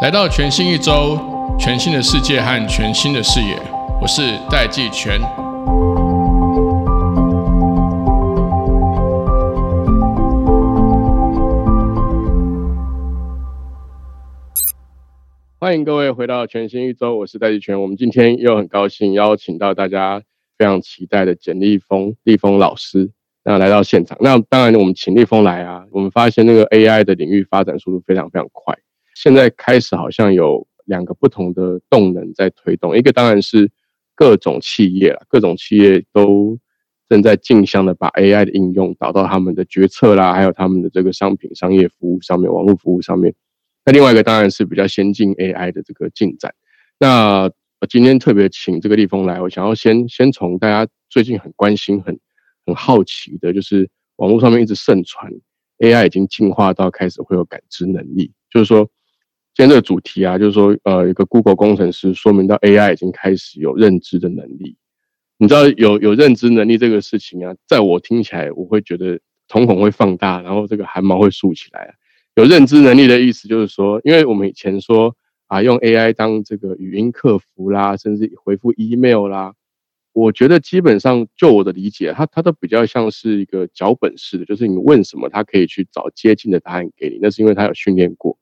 来到全新一周，全新的世界和全新的视野，我是戴季全。欢迎各位回到全新一周，我是戴季全。我们今天又很高兴邀请到大家非常期待的简立峰立峰老师。那来到现场，那当然我们请立峰来啊。我们发现那个 AI 的领域发展速度非常非常快，现在开始好像有两个不同的动能在推动。一个当然是各种企业了，各种企业都正在竞相的把 AI 的应用导到他们的决策啦，还有他们的这个商品、商业服务上面、网络服务上面。那另外一个当然是比较先进 AI 的这个进展。那我今天特别请这个立峰来，我想要先先从大家最近很关心很。很好奇的，就是网络上面一直盛传 AI 已经进化到开始会有感知能力。就是说，今天这个主题啊，就是说，呃，一个 Google 工程师说明到 AI 已经开始有认知的能力。你知道有有认知能力这个事情啊，在我听起来，我会觉得瞳孔会放大，然后这个汗毛会竖起来。有认知能力的意思就是说，因为我们以前说啊，用 AI 当这个语音客服啦，甚至回复 email 啦。我觉得基本上，就我的理解，它它都比较像是一个脚本式的，就是你问什么，它可以去找接近的答案给你。那是因为它有训练过。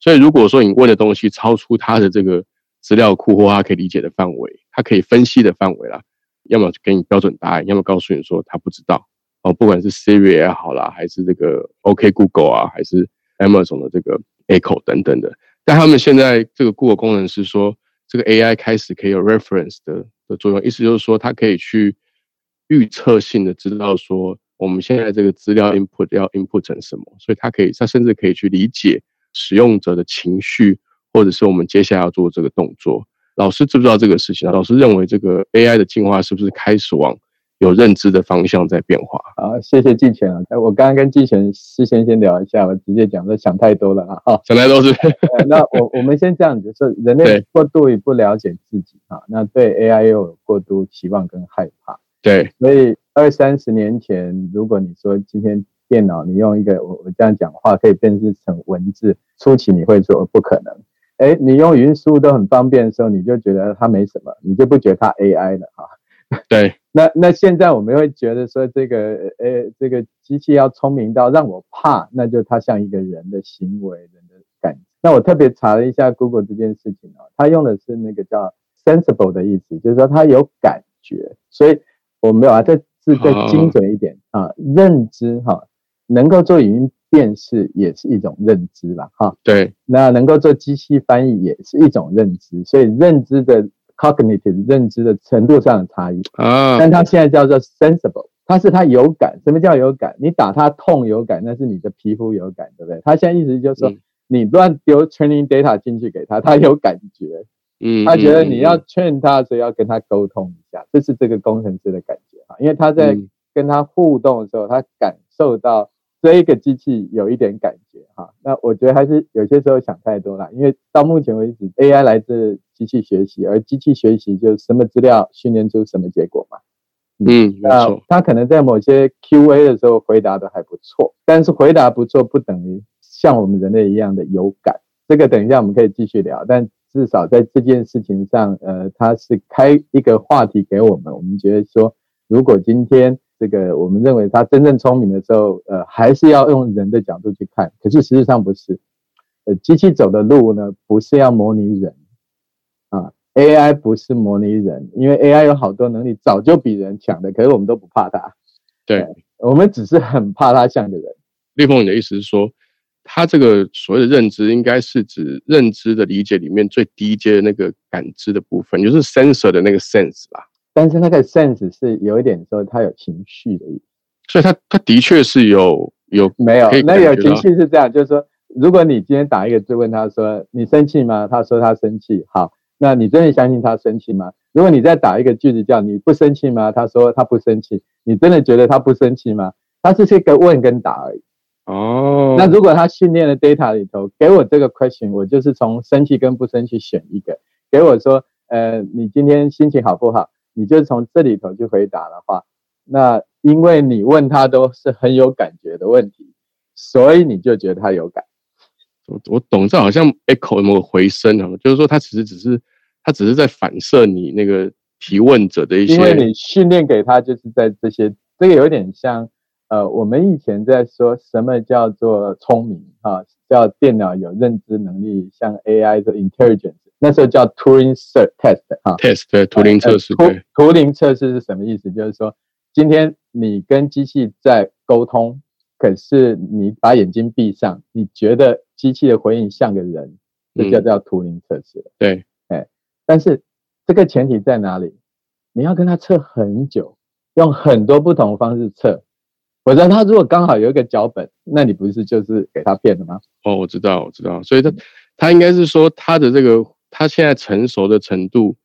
所以如果说你问的东西超出它的这个资料库或它可以理解的范围，它可以分析的范围啦，要么给你标准答案，要么告诉你说它不知道。哦，不管是 Siri 也好啦，还是这个 OK Google 啊，还是 Amazon 的这个 Echo 等等的，但他们现在这个 Google 功能是说，这个 AI 开始可以有 reference 的。的作用，意思就是说，它可以去预测性的知道说，我们现在这个资料 input 要 input 成什么，所以它可以，它甚至可以去理解使用者的情绪，或者是我们接下来要做这个动作。老师知不知道这个事情啊？老师认为这个 AI 的进化是不是开始往有认知的方向在变化？啊，谢谢季前啊。我刚刚跟季前事先先聊一下，我直接讲说想太多了啊。哈，想太多是。那我我们先这样子说，人类过度于不了解自己啊，那对 AI 又有过度期望跟害怕。对，所以二三十年前，如果你说今天电脑你用一个我我这样讲话可以辨识成文字，初期你会说不可能。哎，你用语音输入都很方便的时候，你就觉得它没什么，你就不觉得它 AI 了哈。对，那那现在我们会觉得说这个呃这个机器要聪明到让我怕，那就它像一个人的行为、人的感。那我特别查了一下 Google 这件事情啊，它用的是那个叫 sensible 的意思，就是说它有感觉。所以我没有啊，这字再精准一点啊，认知哈，能够做语音辨识也是一种认知了哈。对，那能够做机器翻译也是一种认知，所以认知的。Cognitive 认知的程度上的差异啊，但它现在叫做 sensible，它是它有感。什么叫有感？你打它痛有感，那是你的皮肤有感，对不对？它现在意思就是说，你乱丢 training data 进去给他，他有感觉，嗯，他觉得你要劝他，所以要跟他沟通一下，这是这个工程师的感觉啊，因为他在跟他互动的时候，他感受到。这一个机器有一点感觉哈，那我觉得还是有些时候想太多了，因为到目前为止，AI 来自机器学习，而机器学习就是什么资料训练出什么结果嘛。嗯，那他可能在某些 QA 的时候回答的还不错，但是回答不错不等于像我们人类一样的有感。这个等一下我们可以继续聊，但至少在这件事情上，呃，他是开一个话题给我们，我们觉得说，如果今天。这个我们认为他真正聪明的时候，呃，还是要用人的角度去看。可是实际上不是，呃，机器走的路呢，不是要模拟人啊，AI 不是模拟人，因为 AI 有好多能力早就比人强的，可是我们都不怕它。对，我们只是很怕它像个人。立峰，你的意思是说，他这个所谓的认知，应该是指认知的理解里面最低阶的那个感知的部分，就是 sensor 的那个 sense 吧？但是那个 sense 是有一点说他有情绪的意思，所以他他的确是有有没有？那有情绪是这样，就是说，如果你今天打一个字问他说你生气吗？他说他生气。好，那你真的相信他生气吗？如果你再打一个句子叫你不生气吗？他说他不生气。你真的觉得他不生气吗？他只是一个问跟答而已。哦。那如果他训练的 data 里头给我这个 question，我就是从生气跟不生气选一个，给我说，呃，你今天心情好不好？你就从这里头去回答的话，那因为你问他都是很有感觉的问题，所以你就觉得他有感。我我懂，这好像 echo 有没有回声啊？就是说，他其实只是他只是在反射你那个提问者的一些，因为你训练给他就是在这些，这个有点像呃，我们以前在说什么叫做聪明啊，叫电脑有认知能力，像 AI 的 intelligence，那时候叫 Turing test 啊，test 对图灵测试，图图灵测试是什么意思？就是说，今天你跟机器在沟通。可是你把眼睛闭上，你觉得机器的回应像个人，这叫叫图灵测试。对，哎，但是这个前提在哪里？你要跟他测很久，用很多不同方式测。否则他如果刚好有一个脚本，那你不是就是给他骗了吗？哦，我知道，我知道。所以他他应该是说他的这个他现在成熟的程度，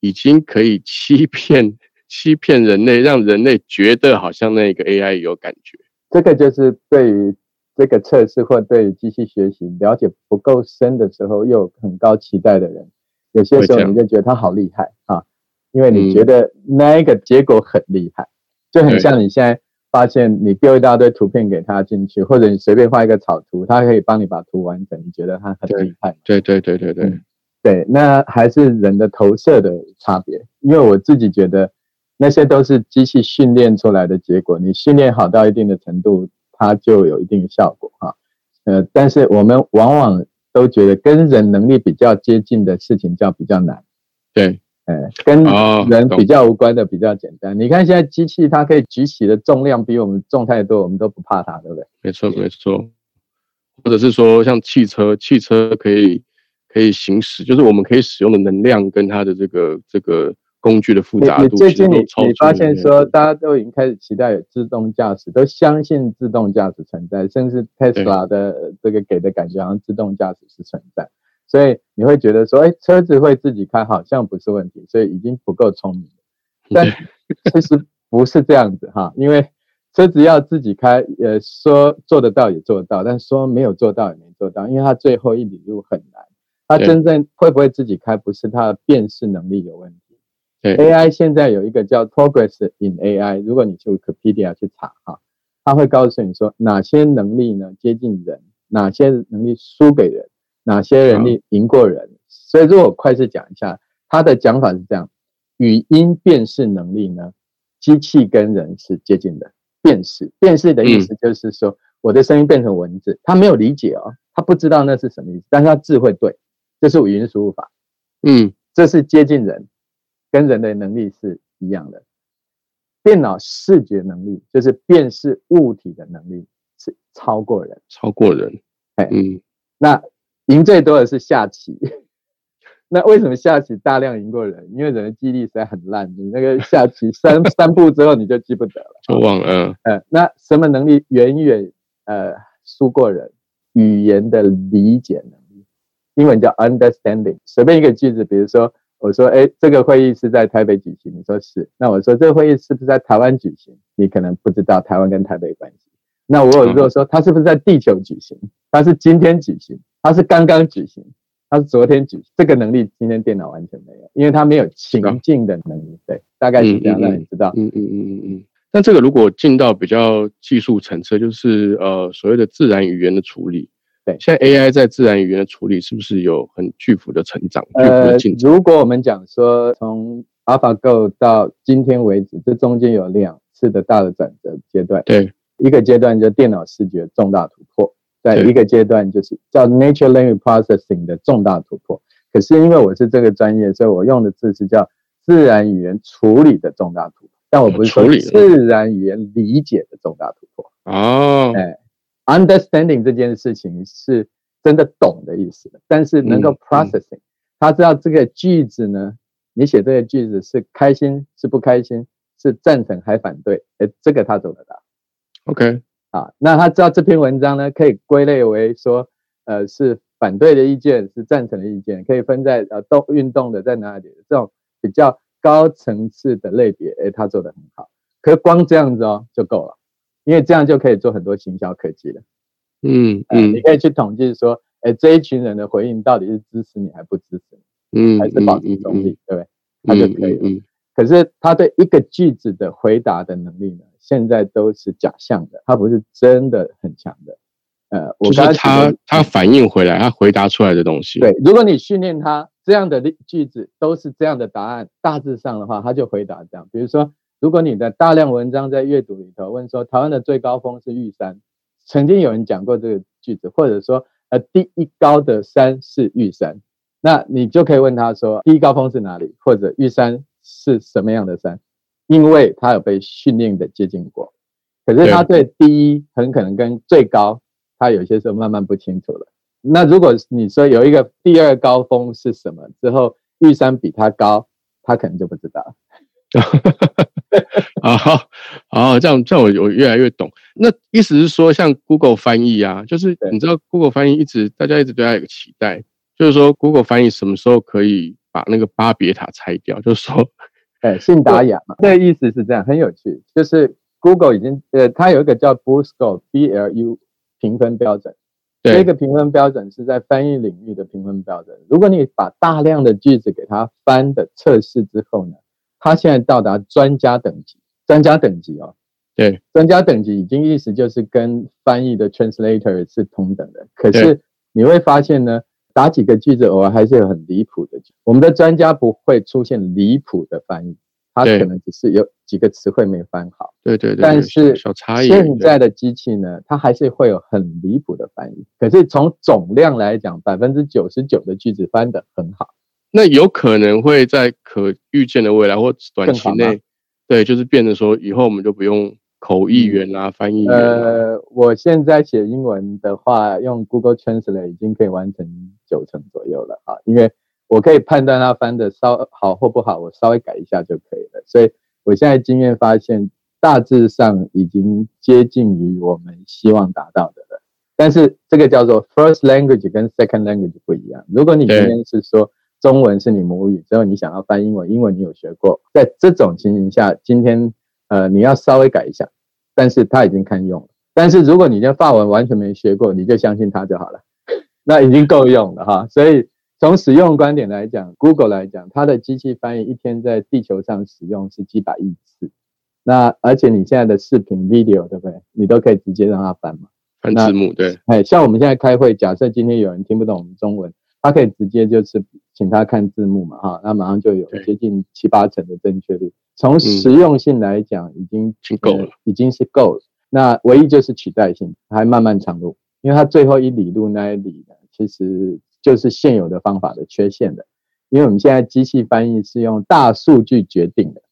已经可以欺骗欺骗人类，让人类觉得好像那个 AI 有感觉。这个就是对于这个测试或对于机器学习了解不够深的时候，又有很高期待的人，有些时候你就觉得他好厉害啊，因为你觉得那一个结果很厉害，就很像你现在发现你丢一大堆图片给他进去，或者你随便画一个草图，他可以帮你把图完整，你觉得他很厉害。对对对对对对，那还是人的投射的差别，因为我自己觉得。那些都是机器训练出来的结果，你训练好到一定的程度，它就有一定的效果哈。呃，但是我们往往都觉得跟人能力比较接近的事情叫比较难。对，呃，跟人比较无关的比较简单。你看现在机器它可以举起的重量比我们重太多，我们都不怕它，对不对？没错，没错。或者是说像汽车，汽车可以可以行驶，就是我们可以使用的能量跟它的这个这个。工具的复杂度，最近你你发现说，大家都已经开始期待有自动驾驶，都相信自动驾驶存在，甚至 Tesla 的这个给的感觉好像自动驾驶是存在，所以你会觉得说，哎，车子会自己开好像不是问题，所以已经不够聪明。但其实不是这样子哈，因为车子要自己开，呃，说做得到也做得到，但说没有做到也没做到，因为它最后一里路很难。它真正会不会自己开，不是它的辨识能力有问题。AI 现在有一个叫 Progress in AI，如果你去 Wikipedia 去查哈，它会告诉你说哪些能力呢接近人，哪些能力输给人，哪些能力赢过人。所以如果快速讲一下，它的讲法是这样：语音辨识能力呢，机器跟人是接近的。辨识，辨识的意思就是说，我的声音变成文字，他没有理解哦，他不知道那是什么意思，但是他字会对，这是语音输入法。嗯，这是接近人。跟人的能力是一样的，电脑视觉能力就是辨识物体的能力是超过人，超过人。哎，嗯，那赢最多的是下棋。那为什么下棋大量赢过人？因为人的记忆力实在很烂，你那个下棋三 三步之后你就记不得了，就忘了。呃，那什么能力远远呃输过人？语言的理解能力，英文叫 understanding。随便一个句子，比如说。我说，哎，这个会议是在台北举行。你说是，那我说这个会议是不是在台湾举行？你可能不知道台湾跟台北关系。那我有如果说它是不是在地球举行？它是今天举行？它是刚刚举行？它是昨天举行？这个能力今天电脑完全没有，因为它没有情境的能力。对，大概是这样，让你知道。嗯嗯嗯嗯嗯。那这个如果进到比较技术层次，就是呃所谓的自然语言的处理。对，现在 AI 在自然语言的处理是不是有很巨幅的成长？呃，如果我们讲说从 AlphaGo 到今天为止，这中间有两次的大的转折阶段。对，一个阶段就电脑视觉重大突破，在一个阶段就是叫 Natural Language Processing 的重大突破。可是因为我是这个专业，所以我用的字是叫自然语言处理的重大突破，但我不是说自然语言理解的重大突破。哦，哎。Understanding 这件事情是真的懂的意思，但是能够 processing，他知道这个句子呢，你写这个句子是开心是不开心，是赞成还反对，哎，这个他做得到。OK，啊，那他知道这篇文章呢可以归类为说，呃，是反对的意见，是赞成的意见，可以分在呃动运动的在哪里，这种比较高层次的类别，哎，他做得很好。可是光这样子哦就够了。因为这样就可以做很多行销科技了，嗯嗯，你可以去统计说，哎，这一群人的回应到底是支持你还不支持你，嗯，还是保持中立，对不对？他就可以了。可是他对一个句子的回答的能力呢，现在都是假象的，他不是真的很强的。呃，我就是他他反应回来，他回答出来的东西。对，如果你训练他这样的句子都是这样的答案，大致上的话，他就回答这样。比如说，如果你的大量文章在阅读里头问说台湾的最高峰是玉山，曾经有人讲过这个句子，或者说呃第一高的山是玉山，那你就可以问他说第一高峰是哪里，或者玉山是什么样的山，因为他有被训练的接近过。可是他对第一很可能跟最高。他有些时候慢慢不清楚了。那如果你说有一个第二高峰是什么之后，玉山比他高，他可能就不知道。啊，好，好，这样这样我我越来越懂。那意思是说，像 Google 翻译啊，就是你知道 Google 翻译一直大家一直对它有个期待，就是说 Google 翻译什么时候可以把那个巴别塔拆掉？就是说，哎，信达雅嘛，那个意思是这样，很有趣。就是 Google 已经呃，它有一个叫 Blue Score，B L U。评分标准，这个评分标准是在翻译领域的评分标准。如果你把大量的句子给它翻的测试之后呢，它现在到达专家等级。专家等级哦，对，专家等级已经意思就是跟翻译的 translator 是同等的。可是你会发现呢，打几个句子偶尔还是有很离谱的。我们的专家不会出现离谱的翻译。他可能只是有几个词汇没翻好，对对对，但是小差异。现在的机器呢，它还是会有很离谱的翻译。可是从总量来讲，百分之九十九的句子翻得很好。那有可能会在可预见的未来或短期内，对，就是变得说以后我们就不用口译员啊、翻译员。呃，我现在写英文的话，用 Google Translate 已经可以完成九成左右了啊，因为。我可以判断它翻的稍好或不好，我稍微改一下就可以了。所以我现在经验发现，大致上已经接近于我们希望达到的了。但是这个叫做 first language 跟 second language 不一样。如果你今天是说中文是你母语，之后你想要翻英文，英文你有学过，在这种情形下，今天呃你要稍微改一下，但是他已经堪用了。但是如果你连法文完全没学过，你就相信他就好了，那已经够用了哈。所以。从使用观点来讲，Google 来讲，它的机器翻译一天在地球上使用是几百亿次。那而且你现在的视频 video 对不对？你都可以直接让它翻嘛，翻字幕对。哎，像我们现在开会，假设今天有人听不懂我们中文，他可以直接就是请他看字幕嘛，哈，那马上就有接近七八成的正确率。从实用性来讲，已经够了，已经是够了。那唯一就是取代性还漫漫长路，因为它最后一里路那一里呢，其实。就是现有的方法的缺陷的，因为我们现在机器翻译是用大数据决定的。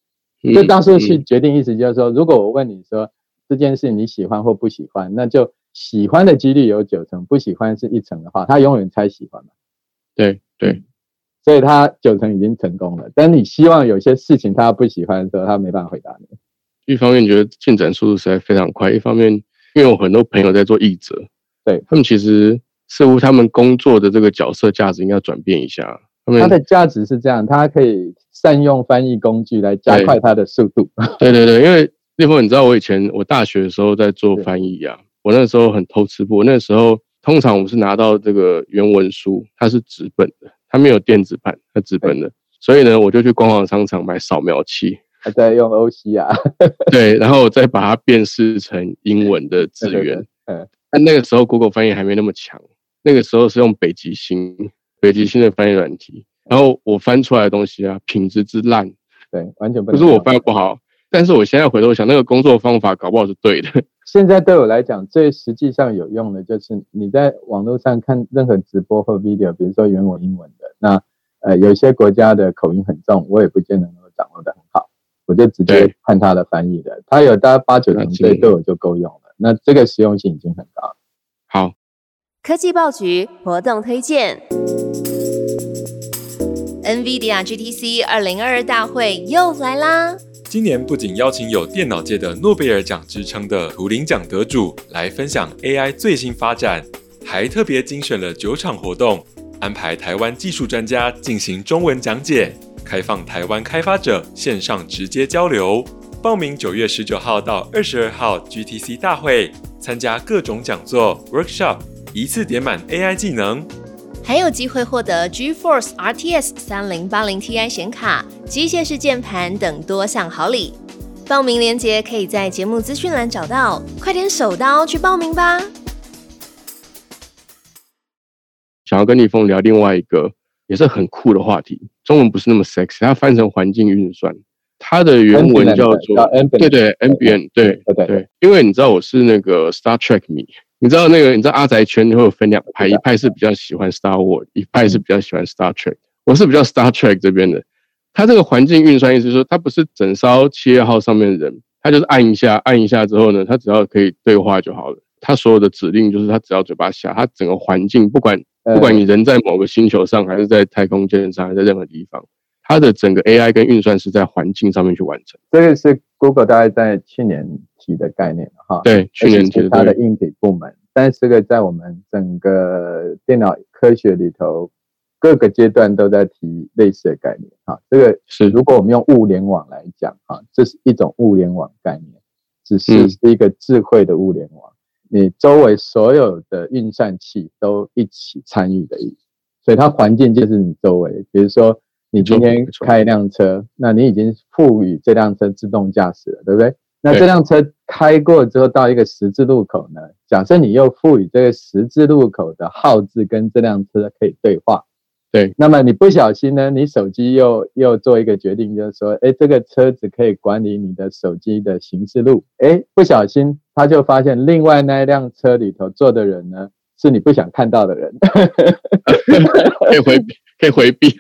这大数据决定意思就是说，如果我问你说这件事你喜欢或不喜欢，那就喜欢的几率有九成，不喜欢是一成的话，他永远猜喜欢嘛。对对，所以他九成已经成功了。但你希望有些事情他不喜欢的时候，他没办法回答你。一方面觉得进展速度实在非常快，一方面因为我很多朋友在做译者，对他们其实。似乎他们工作的这个角色价值应该转变一下。他的价值是这样，他可以善用翻译工具来加快他的速度。对对对，因为立峰，你知道我以前我大学的时候在做翻译啊，我那时候很偷吃不。那时候通常我们是拿到这个原文书，它是纸本的，它没有电子版，它纸本的。所以呢，我就去光华商场买扫描器，还在用 OC 啊。对，然后我再把它辨识成英文的字源。嗯，但那个时候 Google 翻译还没那么强。那个时候是用北极星，北极星的翻译软体，然后我翻出来的东西啊，品质之烂，对，完全不不是我翻的不好，但是我现在回头想，那个工作方法搞不好是对的。现在对我来讲，最实际上有用的就是你在网络上看任何直播或 video，比如说原文英文的，那呃有些国家的口音很重，我也不见得能够掌握的很好，我就直接看他的翻译的，他有大概八九成对对我就够用了，那这个实用性已经很高了。好。科技报局活动推荐：NVIDIA GTC 二零二二大会又来啦！今年不仅邀请有电脑界的诺贝尔奖之称的图灵奖得主来分享 AI 最新发展，还特别精选了九场活动，安排台湾技术专家进行中文讲解，开放台湾开发者线上直接交流。报名九月十九号到二十二号 GTC 大会，参加各种讲座 workshop。一次点满 AI 技能，还有机会获得 GeForce RTX 三零八零 Ti 显卡、机械式键盘等多项好礼。报名链接可以在节目资讯栏找到，快点手刀去报名吧！想要跟立峰聊另外一个也是很酷的话题，中文不是那么 sexy，它翻成环境运算，它的原文叫做对对 NBN 对对。对，因为你知道我是那个 Star Trek 迷，你知道那个你知道阿宅圈会有分两派，一派是比较喜欢 Star War，一派是比较喜欢 Star Trek，我是比较 Star Trek 这边的。它这个环境运算意思说，它不是整艘企业号上面的人，它就是按一下按一下之后呢，它只要可以对话就好了。它所有的指令就是它只要嘴巴下，它整个环境不管。不管你人在某个星球上，还是在太空舰上，还是在任何地方，它的整个 AI 跟运算是在环境上面去完成。这个是 Google 大概在去年提的概念哈。对，去年提的。它的硬体部门，但是这个在我们整个电脑科学里头，各个阶段都在提类似的概念哈。这个是如果我们用物联网来讲哈，这是一种物联网概念，只是是一个智慧的物联网。你周围所有的运算器都一起参与的意思，所以它环境就是你周围。比如说，你今天开一辆车，那你已经赋予这辆车自动驾驶了，对不对？那这辆车开过之后到一个十字路口呢？假设你又赋予这个十字路口的号字跟这辆车可以对话。对，那么你不小心呢，你手机又又做一个决定，就是说，哎，这个车子可以管理你的手机的行驶路，哎，不小心他就发现另外那一辆车里头坐的人呢，是你不想看到的人，可以回避，可以回避，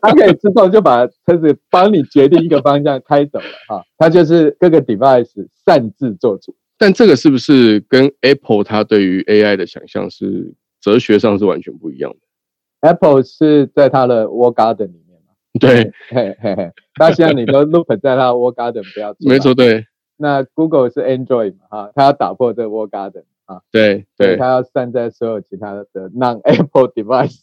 他可以自动就把车子帮你决定一个方向开走了，哈，他就是各个 device 擅自做主。但这个是不是跟 Apple 它对于 AI 的想象是哲学上是完全不一样的？Apple 是在它的 Wall Garden 里面嘛？对，嘿嘿嘿。那现在你都 Loop 在它 Wall Garden 不要做。没错，对。那 Google 是 Android 嘛？哈，它要打破这 Wall Garden 啊。对对。它要散在所有其他的 Non Apple device。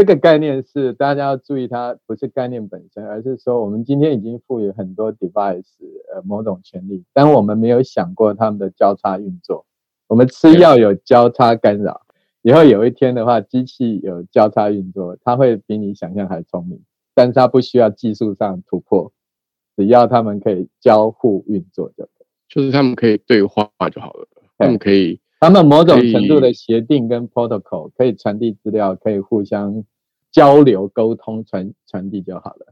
这个概念是大家要注意，它不是概念本身，而是说我们今天已经赋予很多 device 呃某种权利，但我们没有想过他们的交叉运作。我们吃药有交叉干扰。以后有一天的话，机器有交叉运作，它会比你想象还聪明，但是它不需要技术上突破，只要他们可以交互运作就可以，就是他们可以对话就好了，他们可以，他们某种程度的协定跟 protocol 可以传递资料，可以互相交流沟通传传递就好了，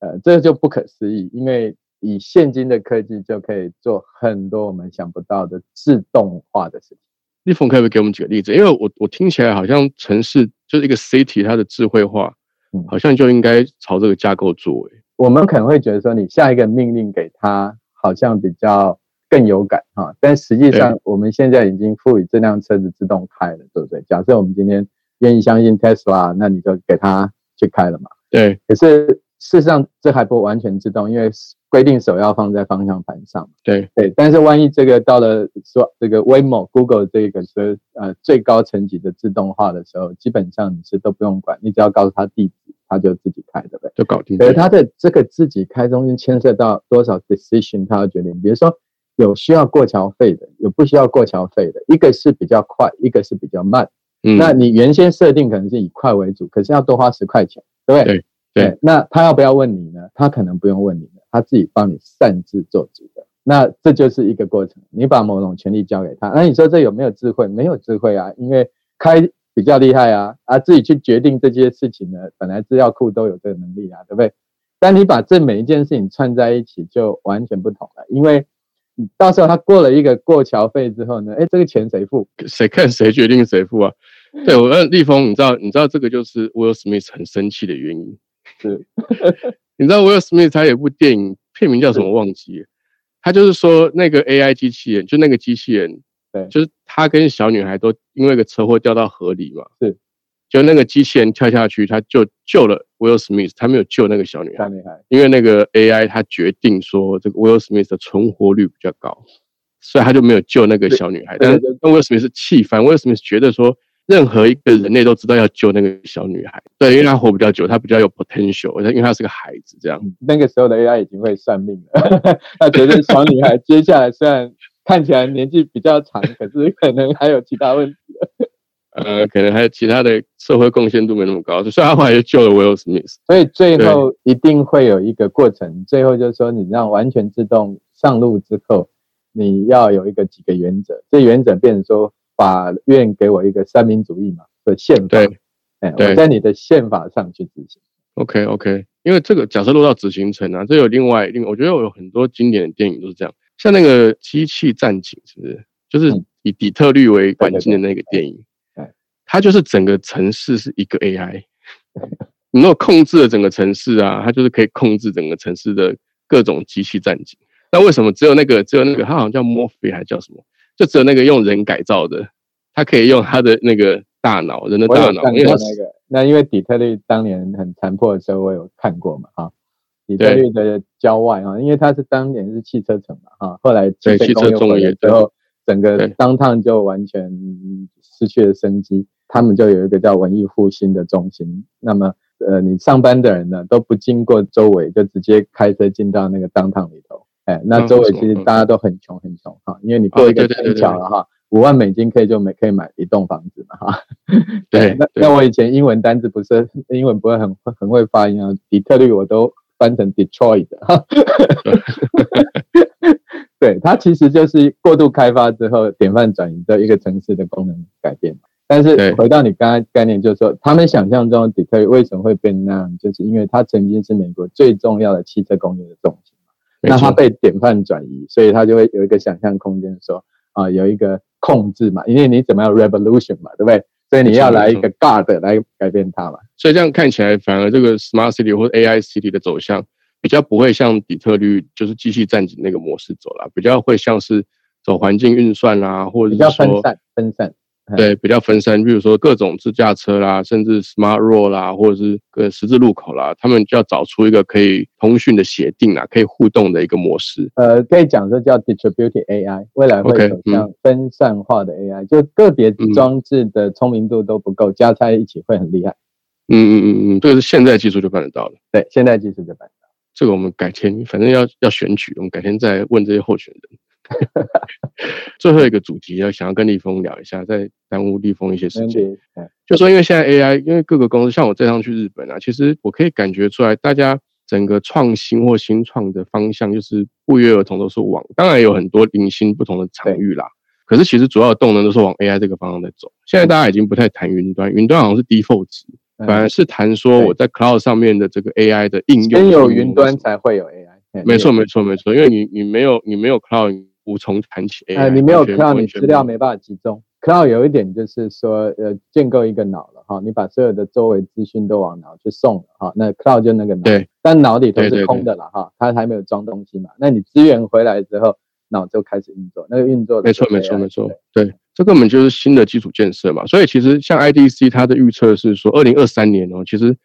呃，这就不可思议，因为以现今的科技就可以做很多我们想不到的自动化的事情。立峰可不可以给我们举个例子？因为我我听起来好像城市就是一个 city，它的智慧化，好像就应该朝这个架构做。诶，我们可能会觉得说，你下一个命令给他，好像比较更有感哈。但实际上，我们现在已经赋予这辆车子自动开了，对不对？假设我们今天愿意相信 Tesla，那你就给他去开了嘛。对。可是事实上，这还不完全自动，因为。规定手要放在方向盘上，对对，但是万一这个到了说这个 Waymo Google 这个说呃最高层级的自动化的时候，基本上你是都不用管，你只要告诉他地址，他就自己开的呗，就搞定。而他的这个自己开中间牵涉到多少 decision，他要决定，比如说有需要过桥费的，有不需要过桥费的，一个是比较快，一个是比较慢。嗯，那你原先设定可能是以快为主，可是要多花十块钱，对不对？对对，那他要不要问你呢？他可能不用问你。他自己帮你擅自做主的，那这就是一个过程。你把某种权利交给他，那你说这有没有智慧？没有智慧啊，因为开比较厉害啊，啊，自己去决定这些事情呢，本来资料库都有这个能力啊，对不对？但你把这每一件事情串在一起，就完全不同了。因为你到时候他过了一个过桥费之后呢，哎，这个钱谁付？谁看谁决定谁付啊？对我问立峰，你知道，你知道这个就是 Will Smith 很生气的原因是。你知道 Will Smith 他有部电影片名叫什么？忘记。他就是说那个 AI 机器人，就那个机器人，对，就是他跟小女孩都因为一个车祸掉到河里嘛。是。就那个机器人跳下去，他就救了 Will Smith，他没有救那个小女孩。小女孩。因为那个 AI 他决定说这个 Will Smith 的存活率比较高，所以他就没有救那个小女孩。但是 Will Smith 是气翻，Will Smith 觉得说。任何一个人类都知道要救那个小女孩，对，因为她活比较久，她比较有 potential，因为她是个孩子，这样。那个时候的 AI 已经会算命了，他觉得小女孩接下来虽然看起来年纪比较长，可是可能还有其他问题。呃，可能还有其他的社会贡献度没那么高，所以他后来就救了 Will Smith。所以最后一定会有一个过程，最后就是说，你让完全自动上路之后，你要有一个几个原则，这原则变成说，法院给我一个三民主义嘛的宪法，哎，我在你的宪法上去执行。OK OK，因为这个假设落到执行层啊，这有另外另，我觉得有很多经典的电影都是这样，像那个机器战警，是不是？就是以底特律为环境的那个电影。它就是整个城市是一个 AI，你如果控制了整个城市啊，它就是可以控制整个城市的各种机器战警。那为什么只有那个只有那个它好像叫 Morphe 还叫什么？就只有那个用人改造的，它可以用它的那个大脑，人的大脑。因为那个那因为底特律当年很残破的时候，我有看过嘛啊。底特律的郊外啊，因为它是当年是汽车城嘛啊，后来汽车工业之后，整个当趟就完全失去了生机。他们就有一个叫文艺复兴的中心，那么呃，你上班的人呢都不经过周围，就直接开车进到那个当趟里头，哎，那周围其实大家都很穷很穷哈，因为你过一个天桥了哈，五万美金可以就买可以买一栋房子嘛哈，对，那那我以前英文单字不是英文不会很很会发音啊，底特律我都翻成 Detroit 哈，对，它其实就是过度开发之后典范转移的一个城市的功能改变嘛。但是回到你刚刚概念，就是说他们想象中的底特律为什么会变那样，就是因为它曾经是美国最重要的汽车工业的重心嘛。那它被典范转移，所以它就会有一个想象空间，说啊有一个控制嘛，因为你怎么样 revolution 嘛，对不对？所以你要来一个 guard 来改变它嘛。所以这样看起来，反而这个 smart city 或者 AI city 的走向比较不会像底特律就是机器战警那个模式走了，比较会像是走环境运算啦，或者比较分散分散。对，比较分散，比如说各种自驾车啦，甚至 smart road 啦，或者是个十字路口啦，他们就要找出一个可以通讯的协定啊，可以互动的一个模式。呃，可以讲这叫 distributed AI，未来会走向分散化的 AI，就个别装置的聪明度都不够，加在一起会很厉害。嗯嗯嗯嗯，这个是现在技术就办得到了。对，现在技术就办得到。这个我们改天，反正要要选举，我们改天再问这些候选人。最后一个主题要想要跟立峰聊一下，再耽误立峰一些时间。就说因为现在 AI，因为各个公司像我这趟去日本啊，其实我可以感觉出来，大家整个创新或新创的方向就是不约而同都是往，当然有很多零星不同的场域啦。可是其实主要的动能都是往 AI 这个方向在走。现在大家已经不太谈云端，云端好像是 default 值，反而是谈说我在 cloud 上面的这个 AI 的应用。先有云端才会有 AI。没错，没错，没错，因为你你没有你没有 cloud。无从谈起。哎，你没有 cloud，你资料没办法集中。cloud 有一点就是说，呃，建构一个脑了哈，你把所有的周围资讯都往脑去送了哈，那 cloud 就那个脑。对。但脑里头是空的了哈，它还没有装东西嘛。那你资源回来之后，脑就开始运作，那个运作。没错，没错，没错。对，这根本就是新的基础建设嘛。所以其实像 IDC 它的预测是说，二零二三年哦，其实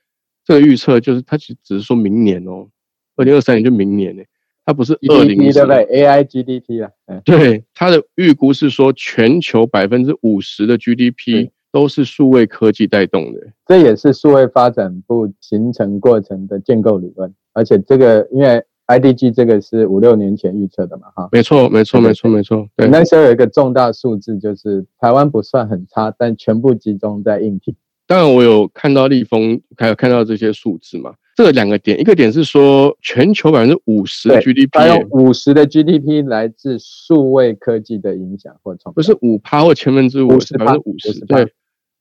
这个预测就是它其实只是说明年哦，二零二三年就明年呢。它不是二零对不对？AI GDP 啊，对，它的预估是说全球百分之五十的 GDP 都是数位科技带动的，这也是数位发展部形成过程的建构理论。而且这个因为 IDG 这个是五六年前预测的嘛，哈，没错，没错，没错，没错。对，那时候有一个重大数字，就是台湾不算很差，但全部集中在硬体。当然，我有看到立丰，还有看到这些数字嘛。这两个点，一个点是说全球百分之五十的 GDP，还有五十的 GDP 来自数位科技的影响或创，不是五趴或千分之五，是百分之五十，对，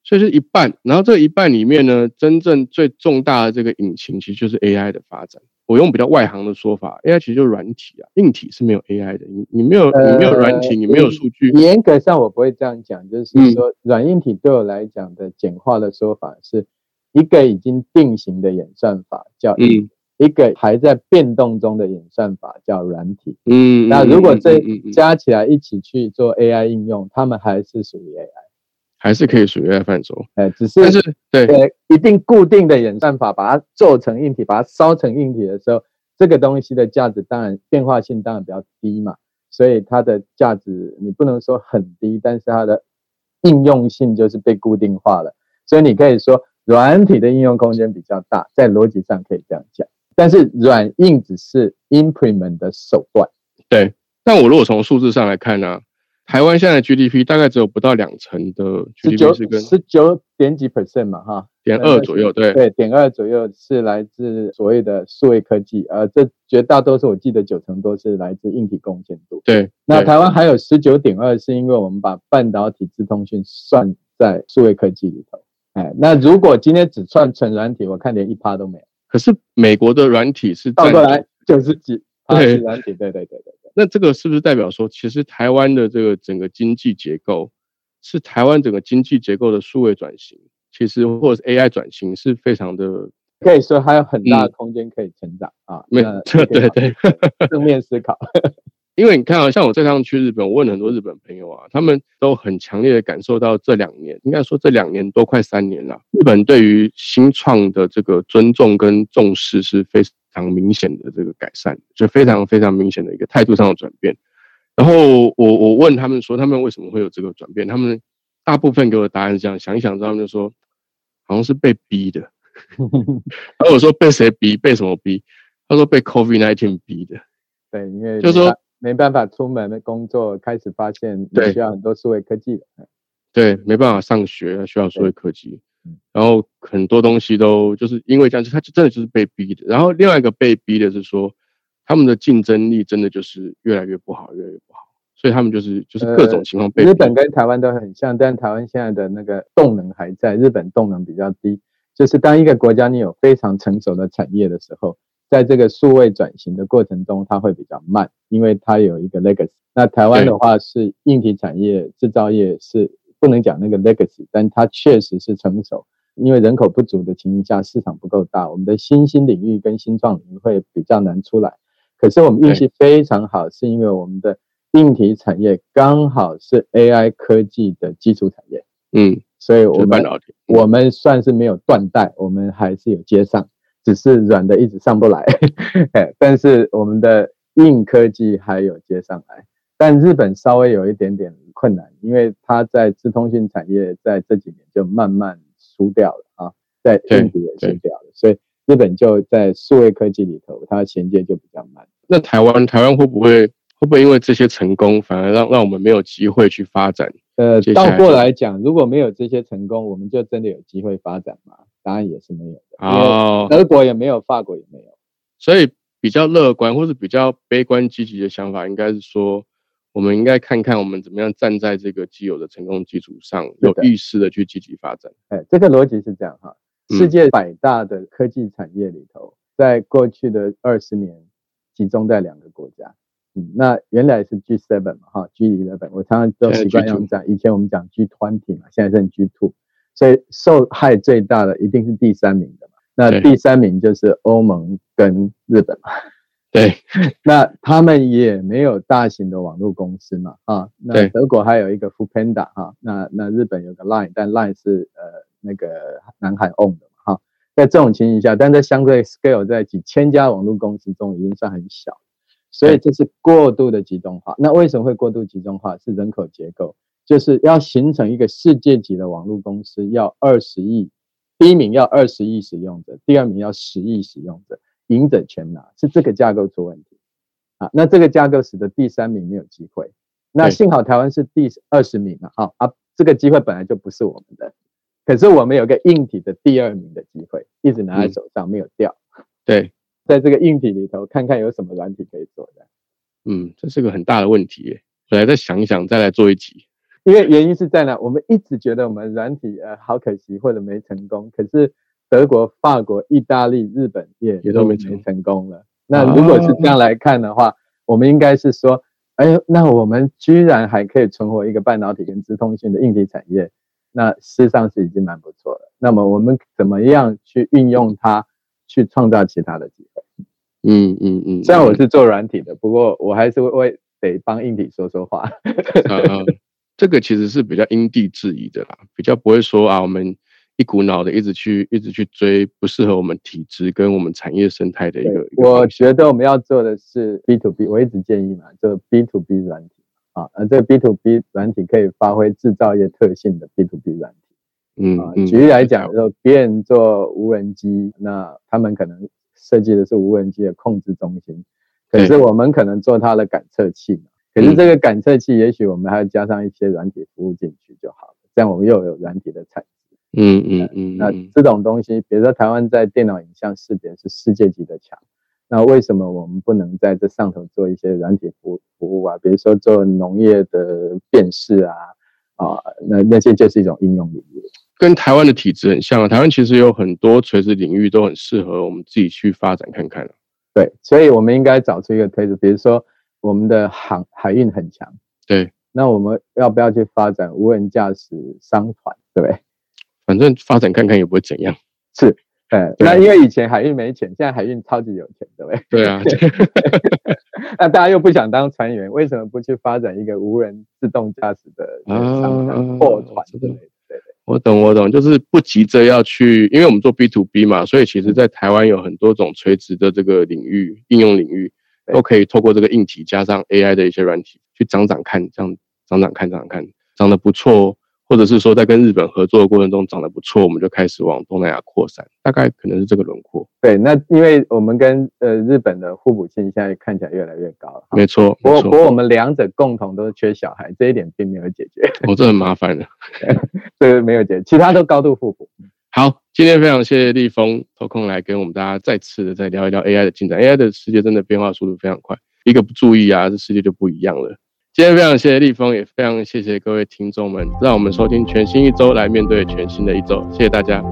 所以是一半。然后这一半里面呢，真正最重大的这个引擎，其实就是 AI 的发展。我用比较外行的说法，AI 其实就是软体啊，硬体是没有 AI 的。你你没有你没有软体，你没有数据。严格上我不会这样讲，就是说软硬体对我来讲的简化的说法是。一个已经定型的演算法叫嗯，一个还在变动中的演算法叫软体。嗯，那如果这加起来一起去做 AI 应用，他们还是属于 AI，还是可以属于 AI 范畴。哎，只是但是对一定固定的演算法，把它做成硬体，把它烧成硬体的时候，这个东西的价值当然变化性当然比较低嘛，所以它的价值你不能说很低，但是它的应用性就是被固定化了，所以你可以说。软体的应用空间比较大，在逻辑上可以这样讲，但是软硬只是 implement 的手段。对，但我如果从数字上来看呢，台湾现在的 GDP 大概只有不到两成的 GDP 是跟十九点几 percent 嘛，哈，点二左右，对对，点二左右是来自所谓的数位科技，呃，这绝大多数我记得九成多是来自硬体贡献度。对，那台湾还有十九点二，是因为我们把半导体、资通讯算在数位科技里头。哎，那如果今天只算纯软体，我看连一趴都没有。可是美国的软体是倒过来就是几，对软体，对对对对。那这个是不是代表说，其实台湾的这个整个经济结构，是台湾整个经济结构的数位转型，其实或者是 AI 转型是非常的，可以说还有很大的空间可以成长啊。没，对对对，正面思考。因为你看啊，像我这趟去日本，我问很多日本朋友啊，他们都很强烈的感受到这两年，应该说这两年多快三年了，日本对于新创的这个尊重跟重视是非常明显的这个改善，就非常非常明显的一个态度上的转变。然后我我问他们说，他们为什么会有这个转变？他们大部分给我的答案是这样，想一想之后就说，好像是被逼的。然后我说被谁逼？被什么逼？他说被 COVID nineteen 逼的。对，因为就说。没办法出门的工作，开始发现需要很多数位科技了。对，没办法上学，需要数位科技。然后很多东西都就是因为这样，就他就真的就是被逼的。然后另外一个被逼的是说，他们的竞争力真的就是越来越不好，越来越不好。所以他们就是就是各种情况被。日本跟台湾都很像，但台湾现在的那个动能还在，日本动能比较低。就是当一个国家你有非常成熟的产业的时候。在这个数位转型的过程中，它会比较慢，因为它有一个 legacy。那台湾的话是硬体产业、制造业是不能讲那个 legacy，但它确实是成熟。因为人口不足的情况下，市场不够大，我们的新兴领域跟新创领域会比较难出来。可是我们运气非常好，是因为我们的硬体产业刚好是 AI 科技的基础产业。嗯，所以我们我们算是没有断代，我们还是有接上。只是软的一直上不来，但是我们的硬科技还有接上来，但日本稍微有一点点困难，因为它在资通讯产业在这几年就慢慢输掉了啊，在硬体也输掉了，所以日本就在数位科技里头，它衔接就比较慢。那台湾台湾会不会会不会因为这些成功，反而让让我们没有机会去发展？呃，倒过来讲，如果没有这些成功，我们就真的有机会发展吗？答案也是没有的。哦，德国也没有，法国也没有。所以比较乐观或者比较悲观积极的想法，应该是说，我们应该看看我们怎么样站在这个既有的成功基础上，有意识的去积极发展。哎，这个逻辑是这样哈。世界百大的科技产业里头，在过去的二十年，集中在两个国家。嗯，那原来是 G seven 嘛，哈，G eleven，我常常都习惯用这样。以前我们讲 G twenty 嘛，现在是 G two，所以受害最大的一定是第三名的嘛。那第三名就是欧盟跟日本嘛。对，那他们也没有大型的网络公司嘛，啊，那德国还有一个 f o o Panda 哈，那那日本有个 Line，但 Line 是呃那个南海 own 的嘛，哈，在这种情形下，但在相对 scale 在几千家网络公司中已经算很小。所以这是过度的集中化。那为什么会过度集中化？是人口结构，就是要形成一个世界级的网络公司，要二十亿，第一名要二十亿使用者，第二名要十亿使用者，赢者全拿，是这个架构出问题啊。那这个架构使得第三名没有机会。那幸好台湾是第二十名嘛，好啊，这个机会本来就不是我们的，可是我们有个硬体的第二名的机会，一直拿在手上没有掉。对。在这个硬体里头，看看有什么软体可以做的。嗯，这是个很大的问题。本来再想一想，再来做一集。因为原因是在哪？我们一直觉得我们软体呃好可惜，或者没成功。可是德国、法国、意大利、日本也也都没成功了。那如果是这样来看的话，我们应该是说，哎，那我们居然还可以存活一个半导体跟资通讯的硬体产业，那事实上是已经蛮不错了。那么我们怎么样去运用它？去创造其他的机会。嗯嗯嗯。虽然我是做软体的，不过我还是会得帮硬体说说话。这个其实是比较因地制宜的啦，比较不会说啊，我们一股脑的一直去一直去追不适合我们体质跟我们产业生态的一个。我觉得我们要做的是 B to B，我一直建议嘛，就 B to B 软体啊，而这个 B to B 软体可以发挥制造业特性的 B to B 软体。嗯，举例来讲，就别人做无人机，那他们可能设计的是无人机的控制中心，可是我们可能做它的感测器嘛。可是这个感测器，也许我们还要加上一些软体服务进去就好了，这样我们又有软体的产值。嗯嗯嗯。那这种东西，比如说台湾在电脑影像识别是世界级的强，那为什么我们不能在这上头做一些软体服服务啊？比如说做农业的辨识啊，啊，那那些就是一种应用领域。跟台湾的体制很像啊，台湾其实有很多垂直领域都很适合我们自己去发展看看对，所以我们应该找出一个推子，比如说我们的航海运很强，对，那我们要不要去发展无人驾驶商船，对不对？反正发展看看也不会怎样。是，对。那因为以前海运没钱，现在海运超级有钱，对不对？对啊。那大家又不想当船员，为什么不去发展一个无人自动驾驶的商船、货船之类的？我懂，我懂，就是不急着要去，因为我们做 B to B 嘛，所以其实在台湾有很多种垂直的这个领域、应用领域，都可以透过这个硬体加上 AI 的一些软体去长长看，这样长长看，长长看，长得不错。或者是说，在跟日本合作的过程中长得不错，我们就开始往东南亚扩散，大概可能是这个轮廓。对，那因为我们跟呃日本的互补性现在看起来越来越高了。没错，不过不过我们两者共同都是缺小孩，这一点并没有解决。哦，这很麻烦的，这个没有解，其他都高度互补。好，今天非常谢谢立峰抽空来跟我们大家再次的再聊一聊 AI 的进展。AI 的世界真的变化速度非常快，一个不注意啊，这世界就不一样了。今天非常谢谢立峰，也非常谢谢各位听众们，让我们收听全新一周来面对全新的一周，谢谢大家。